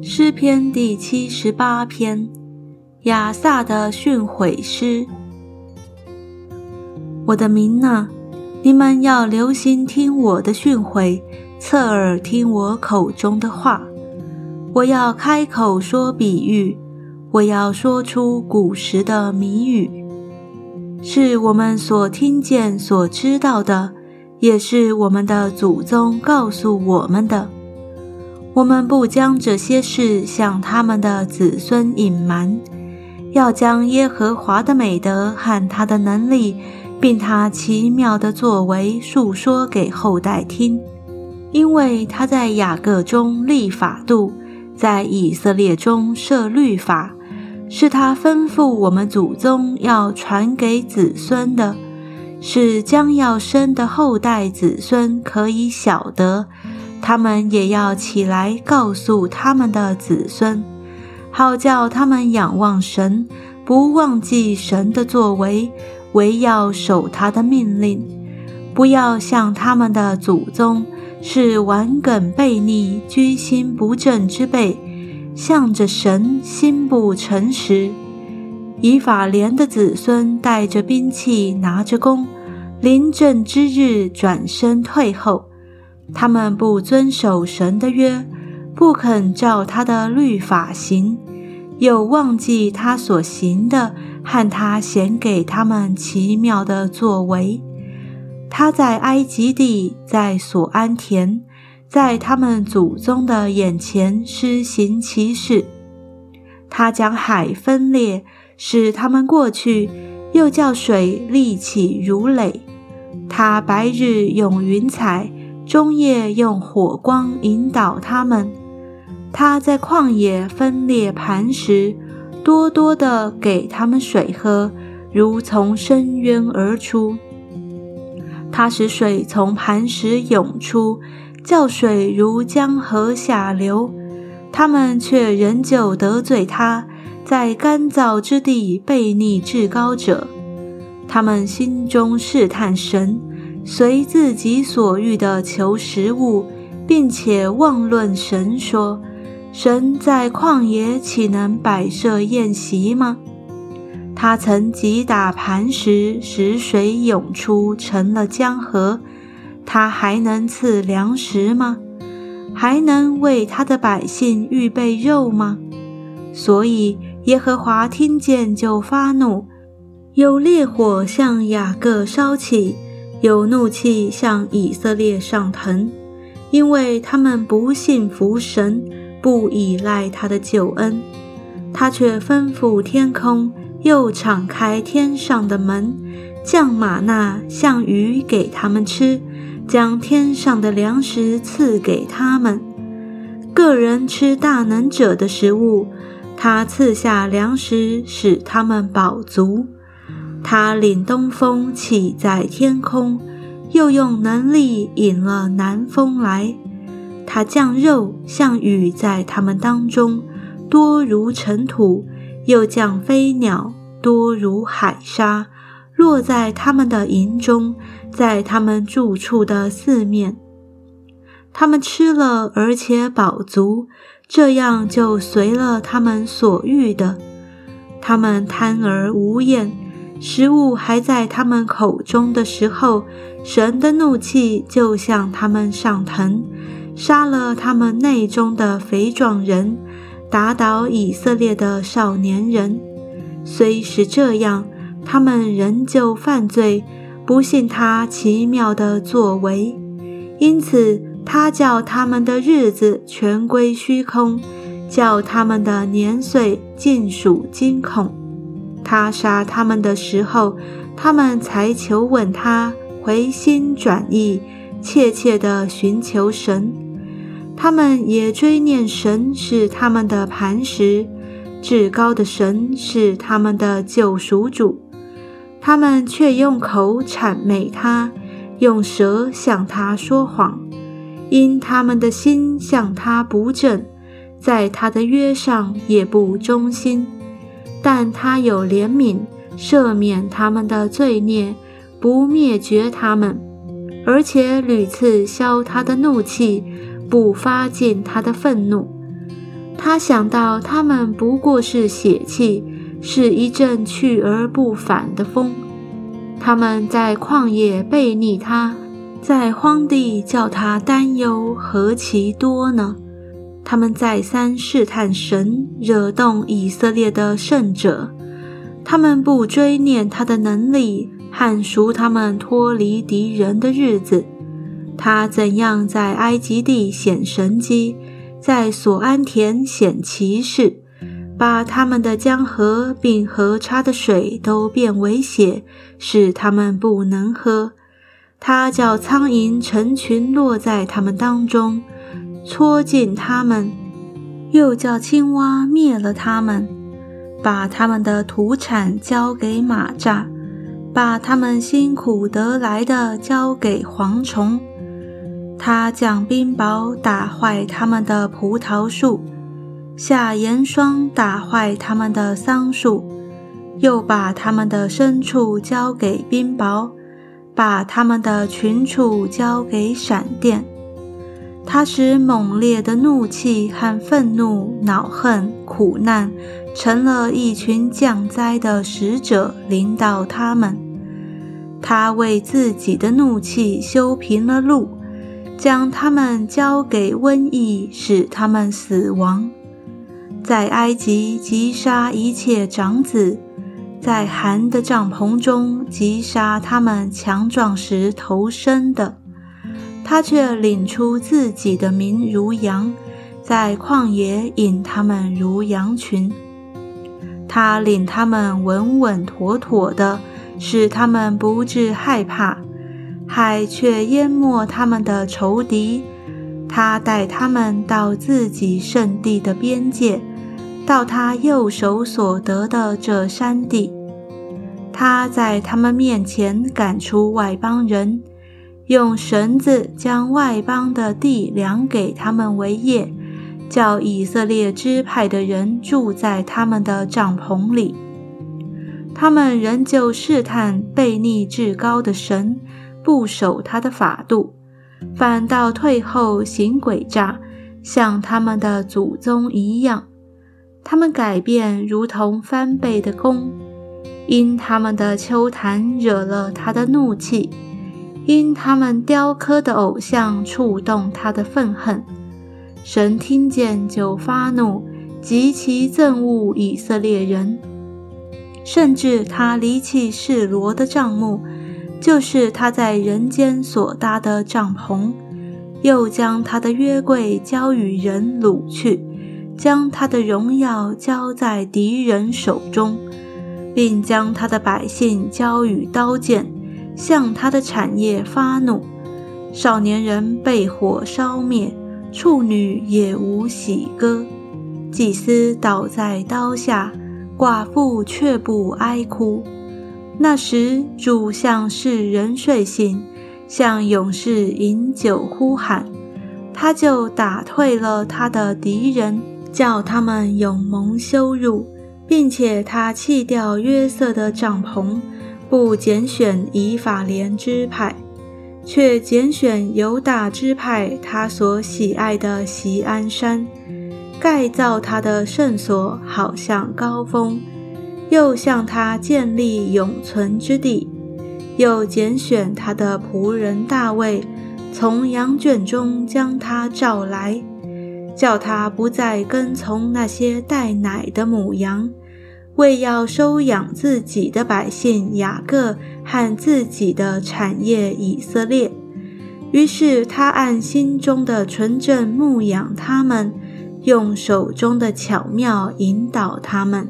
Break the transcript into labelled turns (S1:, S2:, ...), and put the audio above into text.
S1: 诗篇第七十八篇，亚萨的训诲诗。我的民呐，你们要留心听我的训诲，侧耳听我口中的话。我要开口说比喻，我要说出古时的谜语，是我们所听见、所知道的，也是我们的祖宗告诉我们的。我们不将这些事向他们的子孙隐瞒，要将耶和华的美德和他的能力，并他奇妙的作为述说给后代听，因为他在雅各中立法度，在以色列中设律法，是他吩咐我们祖宗要传给子孙的，是将要生的后代子孙可以晓得。他们也要起来告诉他们的子孙，好叫他们仰望神，不忘记神的作为，唯要守他的命令，不要像他们的祖宗是顽梗悖逆、居心不正之辈，向着神心不诚实。以法莲的子孙带着兵器，拿着弓，临阵之日转身退后。他们不遵守神的约，不肯照他的律法行，又忘记他所行的和他显给他们奇妙的作为。他在埃及地，在所安田，在他们祖宗的眼前施行奇事。他将海分裂，使他们过去；又叫水立起如垒。他白日用云彩。中夜用火光引导他们，他在旷野分裂磐石，多多的给他们水喝，如从深渊而出。他使水从磐石涌出，叫水如江河下流。他们却仍旧得罪他，在干燥之地悖逆至高者。他们心中试探神。随自己所欲的求食物，并且妄论神说：“神在旷野岂能摆设宴席吗？他曾击打磐石，使水涌出，成了江河。他还能赐粮食吗？还能为他的百姓预备肉吗？所以耶和华听见就发怒，有烈火向雅各烧起。”有怒气向以色列上腾，因为他们不信服神，不依赖他的救恩。他却吩咐天空，又敞开天上的门，降马纳像鱼给他们吃，将天上的粮食赐给他们。个人吃大能者的食物，他赐下粮食，使他们饱足。他领东风起在天空，又用能力引了南风来。他降肉像雨在他们当中，多如尘土；又降飞鸟多如海沙，落在他们的营中，在他们住处的四面。他们吃了，而且饱足，这样就随了他们所欲的。他们贪而无厌。食物还在他们口中的时候，神的怒气就向他们上腾，杀了他们内中的肥壮人，打倒以色列的少年人。虽是这样，他们仍旧犯罪，不信他奇妙的作为，因此他叫他们的日子全归虚空，叫他们的年岁尽属惊恐。他杀他们的时候，他们才求问他，回心转意，切切地寻求神。他们也追念神是他们的磐石，至高的神是他们的救赎主。他们却用口谄媚他，用舌向他说谎，因他们的心向他不正，在他的约上也不忠心。但他有怜悯，赦免他们的罪孽，不灭绝他们，而且屡次消他的怒气，不发尽他的愤怒。他想到他们不过是血气，是一阵去而不返的风。他们在旷野背逆他，在荒地叫他担忧，何其多呢？他们再三试探神，惹动以色列的圣者。他们不追念他的能力，汉赎他们脱离敌人的日子。他怎样在埃及地显神迹，在所安田显奇事，把他们的江河并河叉的水都变为血，使他们不能喝。他叫苍蝇成群落在他们当中。戳进他们，又叫青蛙灭了他们，把他们的土产交给马蚱，把他们辛苦得来的交给蝗虫。他将冰雹打坏他们的葡萄树，下盐霜打坏他们的桑树，又把他们的牲畜交给冰雹，把他们的群畜交给闪电。他使猛烈的怒气和愤怒、恼恨、苦难，成了一群降灾的使者，领导他们。他为自己的怒气修平了路，将他们交给瘟疫，使他们死亡。在埃及击杀一切长子，在寒的帐篷中击杀他们强壮时投生的。他却领出自己的民如羊，在旷野引他们如羊群。他领他们稳稳妥妥的，使他们不致害怕。海却淹没他们的仇敌。他带他们到自己圣地的边界，到他右手所得的这山地。他在他们面前赶出外邦人。用绳子将外邦的地量给他们为业，叫以色列支派的人住在他们的帐篷里。他们仍旧试探悖逆至高的神，不守他的法度，反倒退后行诡诈，像他们的祖宗一样。他们改变如同翻倍的弓，因他们的秋坛惹了他的怒气。因他们雕刻的偶像触动他的愤恨，神听见就发怒，极其憎恶以色列人，甚至他离弃示罗的帐幕，就是他在人间所搭的帐篷，又将他的约柜交与人掳去，将他的荣耀交在敌人手中，并将他的百姓交与刀剑。向他的产业发怒，少年人被火烧灭，处女也无喜歌，祭司倒在刀下，寡妇却不哀哭。那时主向世人睡醒，向勇士饮酒呼喊，他就打退了他的敌人，叫他们永蒙羞辱，并且他弃掉约瑟的帐篷。不拣选以法莲支派，却拣选犹大支派，他所喜爱的锡安山，盖造他的圣所，好像高峰；又向他建立永存之地。又拣选他的仆人大卫，从羊圈中将他召来，叫他不再跟从那些带奶的母羊。为要收养自己的百姓雅各和自己的产业以色列，于是他按心中的纯正牧养他们，用手中的巧妙引导他们。